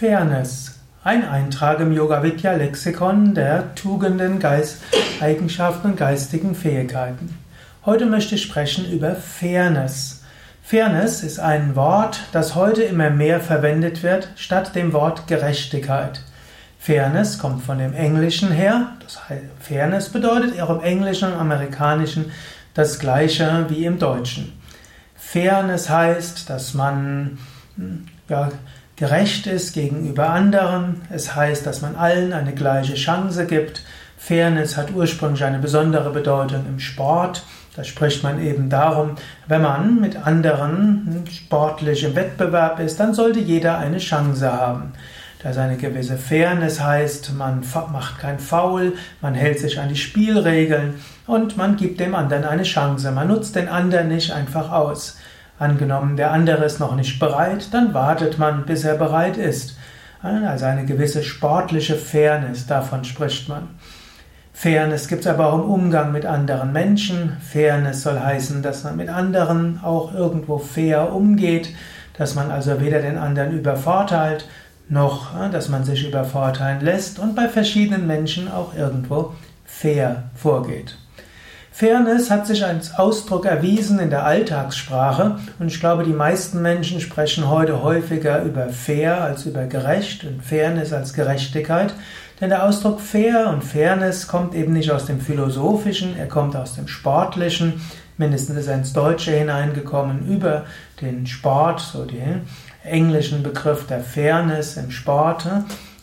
Fairness. Ein Eintrag im Yoga Vidya Lexikon der Tugenden, Geist, Eigenschaften und geistigen Fähigkeiten. Heute möchte ich sprechen über Fairness. Fairness ist ein Wort, das heute immer mehr verwendet wird, statt dem Wort Gerechtigkeit. Fairness kommt von dem Englischen her. Das heißt, Fairness bedeutet auch im Englischen und Amerikanischen das gleiche wie im Deutschen. Fairness heißt, dass man hm, ja, gerecht ist gegenüber anderen. Es heißt, dass man allen eine gleiche Chance gibt. Fairness hat ursprünglich eine besondere Bedeutung im Sport. Da spricht man eben darum, wenn man mit anderen sportlich im Wettbewerb ist, dann sollte jeder eine Chance haben. Dass eine gewisse Fairness heißt, man macht kein Foul, man hält sich an die Spielregeln und man gibt dem anderen eine Chance. Man nutzt den anderen nicht einfach aus. Angenommen, der andere ist noch nicht bereit, dann wartet man, bis er bereit ist. Also eine gewisse sportliche Fairness, davon spricht man. Fairness gibt es aber auch im Umgang mit anderen Menschen. Fairness soll heißen, dass man mit anderen auch irgendwo fair umgeht, dass man also weder den anderen übervorteilt, noch dass man sich übervorteilen lässt und bei verschiedenen Menschen auch irgendwo fair vorgeht. Fairness hat sich als Ausdruck erwiesen in der Alltagssprache und ich glaube, die meisten Menschen sprechen heute häufiger über fair als über gerecht und Fairness als Gerechtigkeit, denn der Ausdruck fair und Fairness kommt eben nicht aus dem Philosophischen, er kommt aus dem Sportlichen, mindestens ist er ins Deutsche hineingekommen über den Sport, so den englischen Begriff der Fairness im Sport.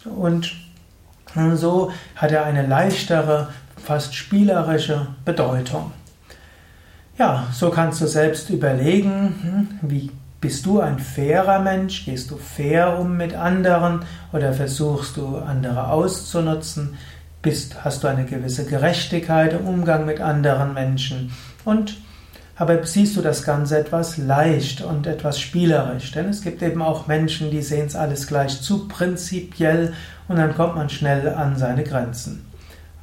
Und so hat er eine leichtere fast spielerische Bedeutung. Ja, so kannst du selbst überlegen, hm, wie bist du ein fairer Mensch? Gehst du fair um mit anderen oder versuchst du andere auszunutzen? Bist, hast du eine gewisse Gerechtigkeit im Umgang mit anderen Menschen? Und aber siehst du das Ganze etwas leicht und etwas spielerisch? Denn es gibt eben auch Menschen, die sehen es alles gleich zu prinzipiell und dann kommt man schnell an seine Grenzen.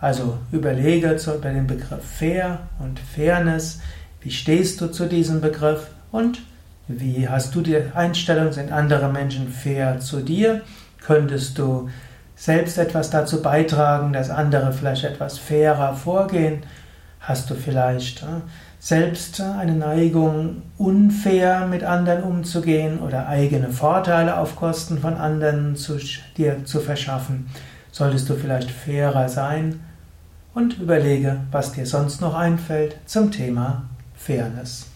Also überlege über den Begriff Fair und Fairness. Wie stehst du zu diesem Begriff und wie hast du die Einstellung? Sind andere Menschen fair zu dir? Könntest du selbst etwas dazu beitragen, dass andere vielleicht etwas fairer vorgehen? Hast du vielleicht äh, selbst eine Neigung, unfair mit anderen umzugehen oder eigene Vorteile auf Kosten von anderen zu, dir zu verschaffen? Solltest du vielleicht fairer sein? Und überlege, was dir sonst noch einfällt zum Thema Fairness.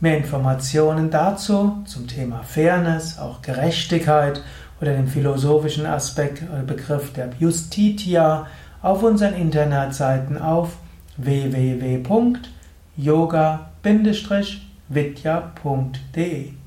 Mehr Informationen dazu zum Thema Fairness, auch Gerechtigkeit oder den philosophischen Aspekt oder Begriff der Justitia auf unseren Internetseiten auf www.yoga-vidya.de